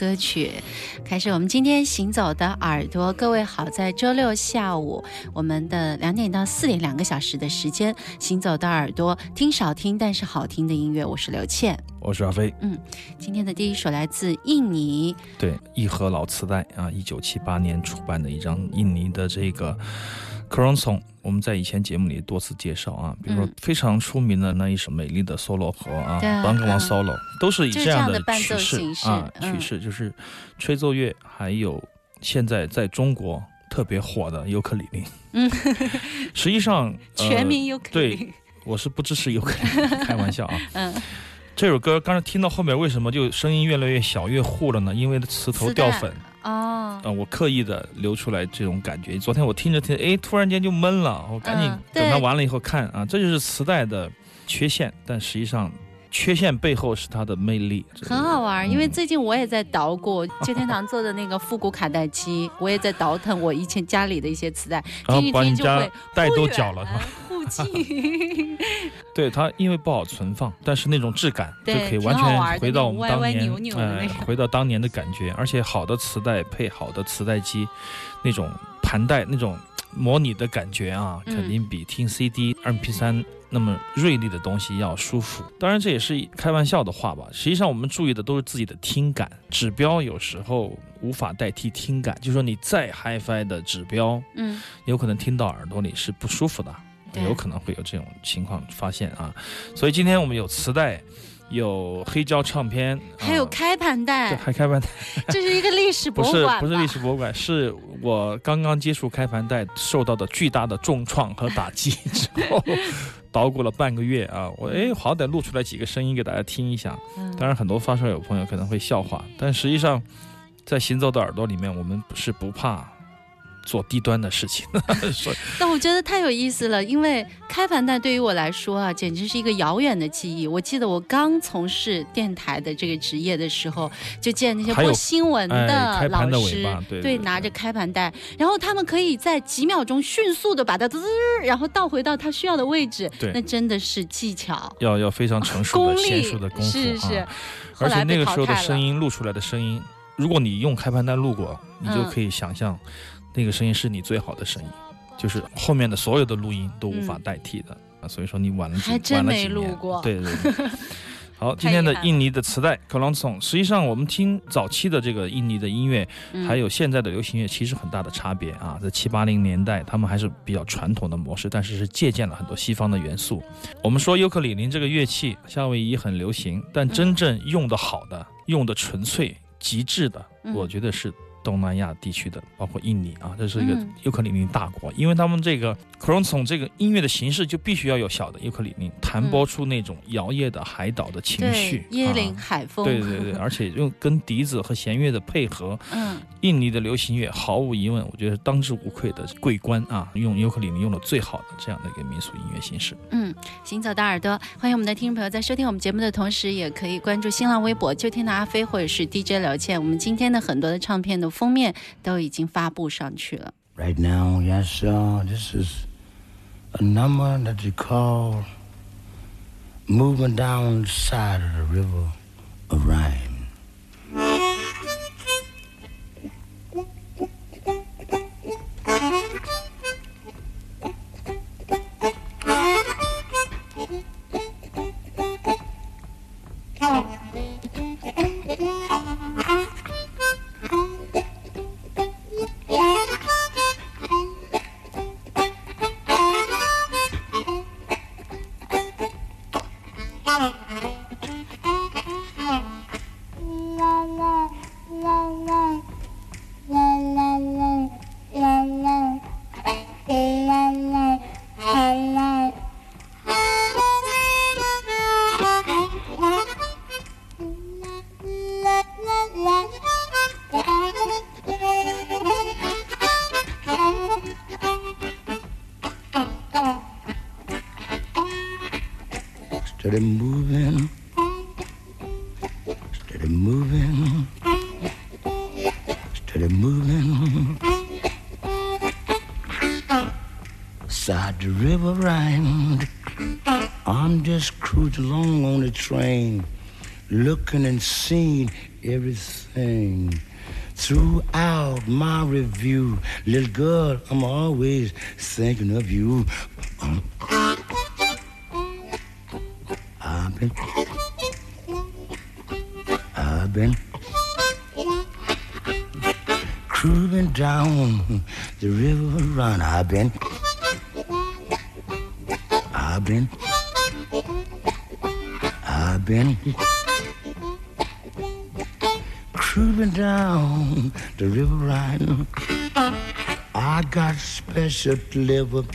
歌曲开始，我们今天行走的耳朵，各位好，在周六下午，我们的两点到四点两个小时的时间，行走的耳朵听少听但是好听的音乐，我是刘倩，我是阿飞，嗯，今天的第一首来自印尼，对，一盒老磁带啊，一九七八年出版的一张印尼的这个 c r o n s o n 我们在以前节目里多次介绍啊，比如说非常出名的那一首《美丽的 solo》和啊《b a n g a l Solo》，都是以这样的曲式啊曲式，就是吹奏乐，还有现在在中国特别火的尤克里里。嗯，实际上 全民尤克里里，对，我是不支持尤克里里，开玩笑啊。嗯，这首歌刚才听到后面，为什么就声音越来越小、越糊了呢？因为词头掉粉。哦，啊，我刻意的留出来这种感觉。昨天我听着听，哎，突然间就闷了，我赶紧等它完了以后看啊，这就是磁带的缺陷，但实际上缺陷背后是它的魅力。很好玩，因为最近我也在捣鼓 旧天堂做的那个复古卡带机，我也在倒腾我以前家里的一些磁带，听一听就会带都搅了，对它，因为不好存放，但是那种质感就可以完全回到我们当年，哎，回到当年的感觉。而且好的磁带配好的磁带机，那种盘带那种模拟的感觉啊，肯定比听 CD、MP3 那么锐利的东西要舒服。当然这也是开玩笑的话吧。实际上我们注意的都是自己的听感，指标有时候无法代替听感。就说你再 HiFi 的指标，嗯，有可能听到耳朵里是不舒服的。有可能会有这种情况发现啊，所以今天我们有磁带，有黑胶唱片，还有开盘带，还开盘带，这是一个历史博物馆。不是不是历史博物馆，是我刚刚接触开盘带受到的巨大的重创和打击之后，捣鼓了半个月啊，我哎好歹录出来几个声音给大家听一下。当然很多发烧友朋友可能会笑话，但实际上在行走的耳朵里面，我们是不怕。做低端的事情，那我觉得太有意思了，因为开盘带对于我来说啊，简直是一个遥远的记忆。我记得我刚从事电台的这个职业的时候，就见那些播新闻的老师，对，拿着开盘带，然后他们可以在几秒钟迅速的把它滋，然后倒回到他需要的位置，对，那真的是技巧，要要非常成熟的娴熟的功夫，是是。而且那个时候的声音录出来的声音，如果你用开盘带录过，你就可以想象。那个声音是你最好的声音，就是后面的所有的录音都无法代替的啊！所以说你晚了几还真没录过。对对对。好，今天的印尼的磁带 k a l o n s o n 实际上我们听早期的这个印尼的音乐，还有现在的流行乐，其实很大的差别啊！在七八零年代，他们还是比较传统的模式，但是是借鉴了很多西方的元素。我们说尤克里里这个乐器，夏威夷很流行，但真正用的好的、用的纯粹、极致的，我觉得是。东南亚地区的，包括印尼啊，这是一个尤克里里大国，因为他们这个 c r o n s o n 这个音乐的形式就必须要有小的尤克里里，弹拨出那种摇曳的海岛的情绪，椰林海风，对对对，而且用跟笛子和弦乐的配合，嗯，印尼的流行乐毫无疑问，我觉得当之无愧的桂冠啊，用尤克里里用的最好的这样的一个民俗音乐形式。嗯，行走的耳朵，欢迎我们的听众朋友在收听我们节目的同时，也可以关注新浪微博“秋天的阿飞”或者是 DJ 刘倩，我们今天的很多的唱片的。封面都已经发布上去了。Right now, yes, sir, this is a number that you call moving down the side of the river of Looking and seeing everything. Throughout my review, little girl, I'm always thinking of you. I've been, I've been cruising down the river run. I've been, I've been, I've been cruising down the river Rhine. I got special delivered,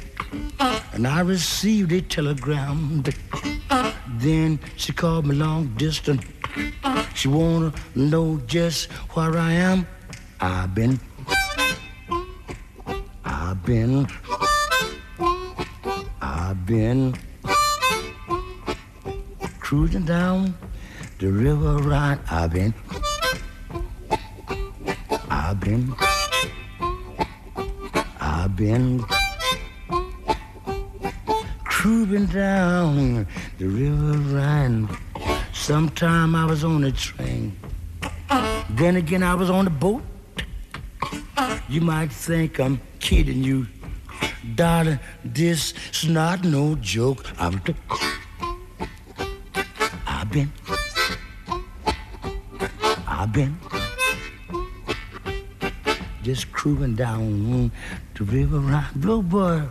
and I received a telegram. Then she called me long distance. She wanna know just where I am. I've been, I've been, I've been cruising down the river Rhine. I've been, I've been, I've been cruising down the river Rhine. Sometime I was on a train. Then again I was on a boat. You might think I'm kidding you. Darling, this is not no joke. I've, I've just cruising down the river Rhine. Blue boy.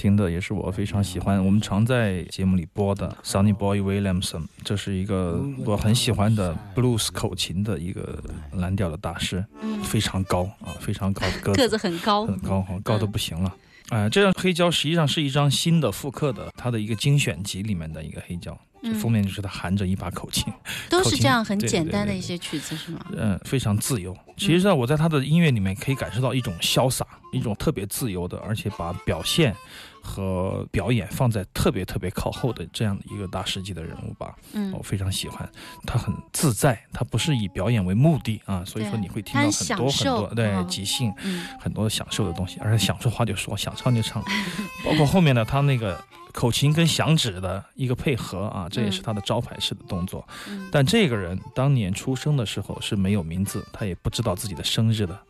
听的，也是我非常喜欢。我们常在节目里播的 Sonny Boy Williamson，这是一个我很喜欢的 blues 口琴的一个蓝调的大师，非常高啊，非常高的个子很高，很高哈，高的不行了。哎，这张黑胶实际上是一张新的复刻的，它的一个精选集里面的一个黑胶。封面就是他含着一把口琴，都是这样很简单的一些曲子是吗？嗯，非常自由。其实呢，我在他的音乐里面可以感受到一种潇洒，一种特别自由的，而且把表现和表演放在特别特别靠后的这样的一个大师级的人物吧。嗯，我非常喜欢他，很自在，他不是以表演为目的啊，所以说你会听到很多很多对即兴，很多享受的东西，而且想说话就说，想唱就唱，包括后面的他那个。口琴跟响指的一个配合啊，这也是他的招牌式的动作。但这个人当年出生的时候是没有名字，他也不知道自己的生日的。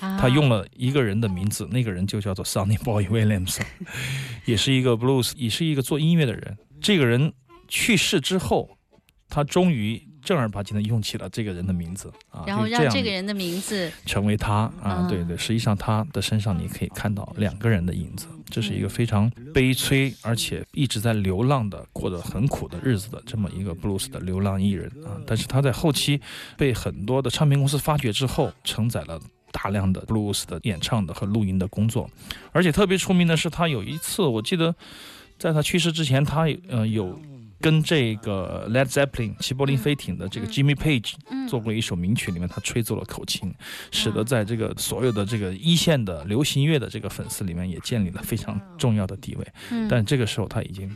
他用了一个人的名字，那个人就叫做 Sonny Boy Williams，也是一个 blues，也是一个做音乐的人。这个人去世之后，他终于。正儿八经的用起了这个人的名字啊，然后让这个人的名字成为他啊，对对，实际上他的身上你可以看到两个人的影子，这是一个非常悲催而且一直在流浪的过得很苦的日子的这么一个 blues 的流浪艺人啊，但是他在后期被很多的唱片公司发掘之后，承载了大量的布鲁斯的演唱的和录音的工作，而且特别出名的是他有一次我记得在他去世之前，他呃有。跟这个 Led Zeppelin 齐柏林飞艇的这个 Jimmy Page 做过一首名曲，里面他吹奏了口琴，使得在这个所有的这个一线的流行乐的这个粉丝里面也建立了非常重要的地位。但这个时候他已经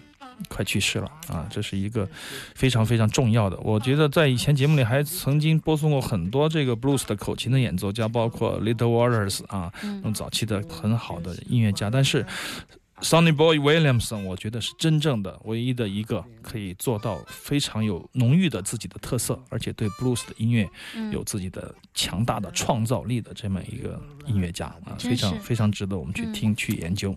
快去世了啊，这是一个非常非常重要的。我觉得在以前节目里还曾经播送过很多这个 blues 的口琴的演奏家，包括 Little Waters 啊，那种早期的很好的音乐家，但是。Sonny Boy Williamson，我觉得是真正的唯一的一个可以做到非常有浓郁的自己的特色，而且对 blues 的音乐有自己的强大的创造力的这么一个音乐家啊，非常非常值得我们去听去研究。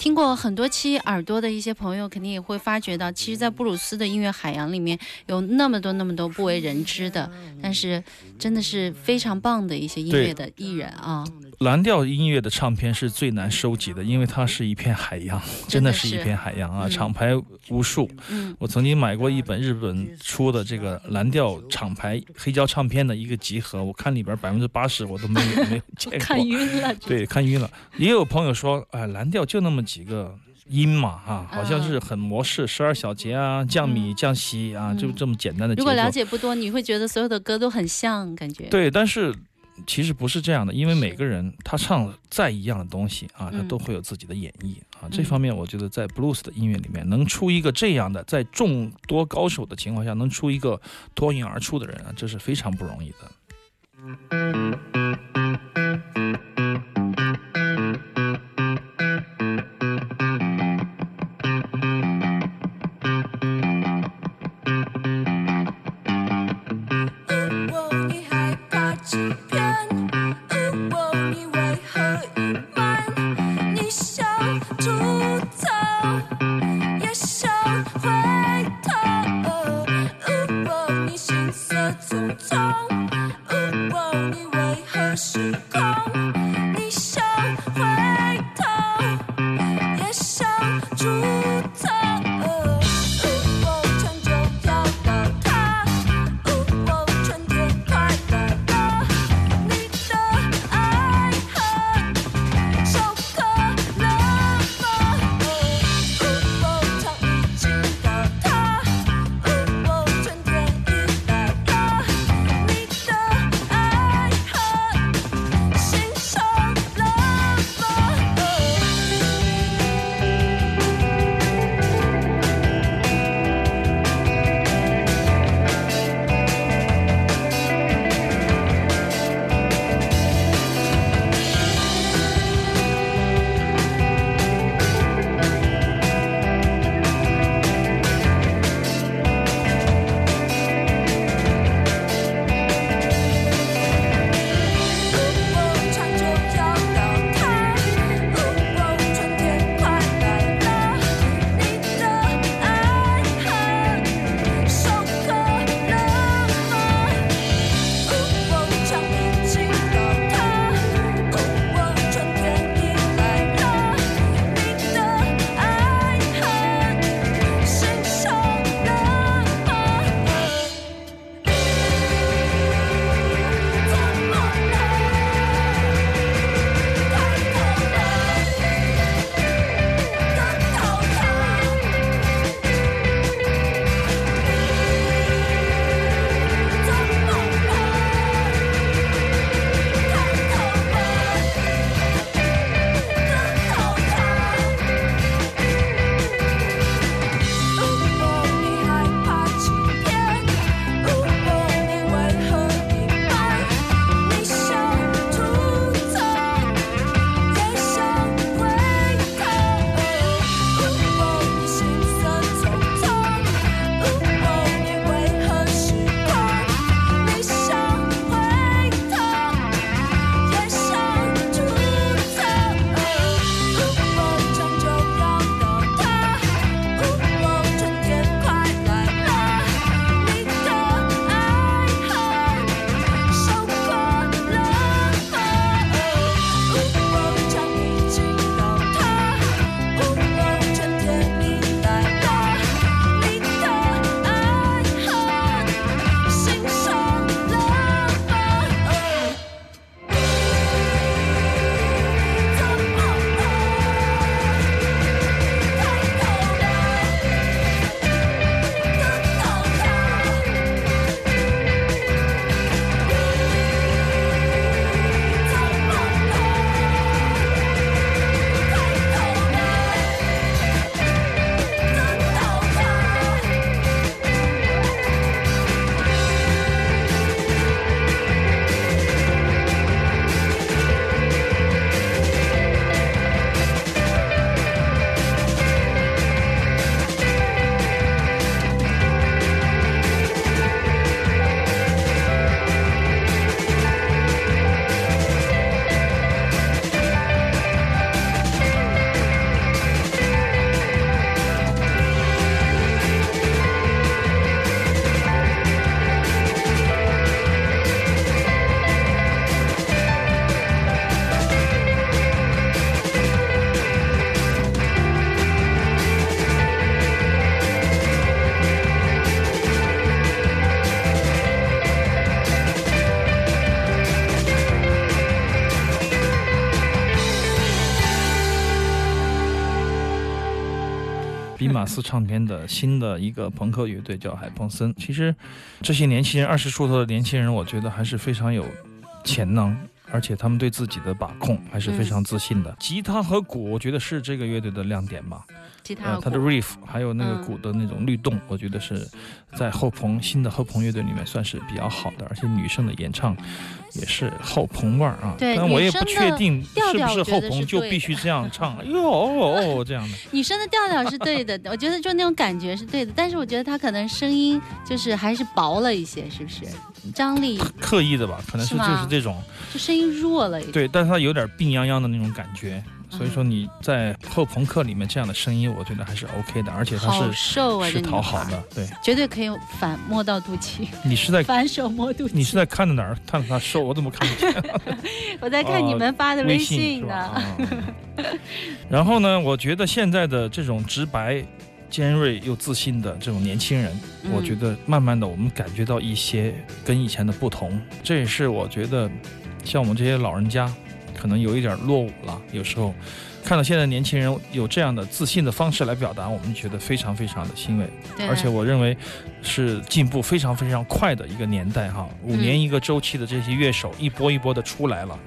听过很多期耳朵的一些朋友，肯定也会发觉到，其实，在布鲁斯的音乐海洋里面有那么多那么多不为人知的，但是真的是非常棒的一些音乐的艺人啊。蓝调音乐的唱片是最难收集的，因为它是一片海洋，真的是一片海洋啊！厂牌无数。嗯，我曾经买过一本日本出的这个蓝调厂牌黑胶唱片的一个集合，我看里边百分之八十我都没有没有见过，看晕了。对，看晕了。也有朋友说，哎，蓝调就那么几个。音嘛，哈，好像是很模式，十二小节啊，降米降西啊，就这么简单的。如果了解不多，你会觉得所有的歌都很像，感觉。对，但是其实不是这样的，因为每个人他唱再一样的东西啊，他都会有自己的演绎啊。这方面，我觉得在 blues 的音乐里面，能出一个这样的，在众多高手的情况下，能出一个脱颖而出的人啊，这是非常不容易的。马斯唱片的新的一个朋克乐队叫海朋森。其实，这些年轻人二十出头的年轻人，我觉得还是非常有潜能。而且他们对自己的把控还是非常自信的。吉他和鼓，我觉得是这个乐队的亮点吧。吉他、它的 riff 还有那个鼓的那种律动，我觉得是在后朋新的后朋乐队里面算是比较好的。而且女生的演唱也是后朋味儿啊。对，但我也不确定是不是后朋就必须这样 唱哟哦这样的。女生的调调是对的，我觉得就那种感觉是对的。但是我觉得她可能声音就是还是薄了一些，是不是？张力刻意的吧？可能是就是这种，就声音弱了。对，但是她有点病殃殃的那种感觉。所以说你在后朋克里面这样的声音，我觉得还是 OK 的，而且它是是讨好的，对，绝对可以反摸到肚脐。你是在反手摸肚脐？你是在看着哪儿？看着他瘦，我怎么看不见？我在看你们发的微信呢。然后呢，我觉得现在的这种直白、尖锐又自信的这种年轻人，我觉得慢慢的我们感觉到一些跟以前的不同。这也是我觉得，像我们这些老人家。可能有一点落伍了，有时候看到现在年轻人有这样的自信的方式来表达，我们觉得非常非常的欣慰。而且我认为是进步非常非常快的一个年代哈，五年一个周期的这些乐手一波一波的出来了，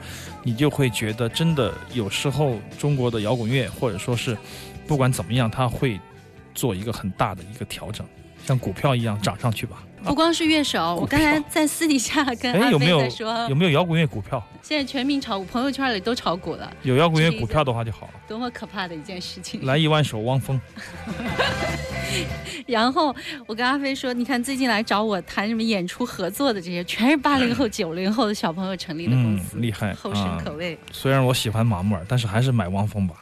你就会觉得真的有时候中国的摇滚乐或者说是不管怎么样，它会做一个很大的一个调整，像股票一样涨上去吧。不光是乐手，我刚才在私底下跟阿飞在说，有没有摇滚乐股票？现在全民炒股，朋友圈里都炒股了。有摇滚乐股票的话就好了。多么可怕的一件事情！来一万首汪峰。然后我跟阿飞说，你看最近来找我谈什么演出合作的这些，全是八零后、九零后的小朋友成立的公司，厉害，后生可畏。虽然我喜欢马木尔，但是还是买汪峰吧。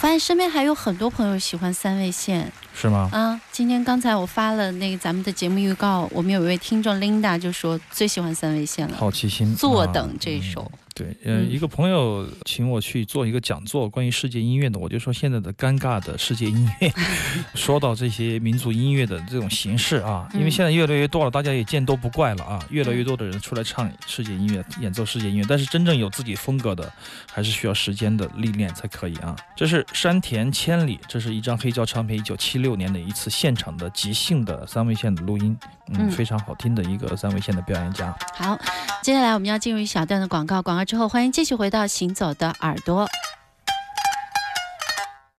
发现身边还有很多朋友喜欢三味线，是吗？啊，今天刚才我发了那个咱们的节目预告，我们有一位听众 Linda 就说最喜欢三味线了，好奇心，坐等这首。对，嗯，一个朋友请我去做一个讲座，关于世界音乐的，我就说现在的尴尬的世界音乐，说到这些民族音乐的这种形式啊，因为现在越来越多了，大家也见多不怪了啊，越来越多的人出来唱世界音乐，演奏世界音乐，但是真正有自己风格的，还是需要时间的历练才可以啊。这是山田千里，这是一张黑胶唱片，一九七六年的一次现场的即兴的三味线的录音，嗯，非常好听的一个三位线的表演家。好，接下来我们要进入一小段的广告，广告。之后，欢迎继续回到《行走的耳朵》。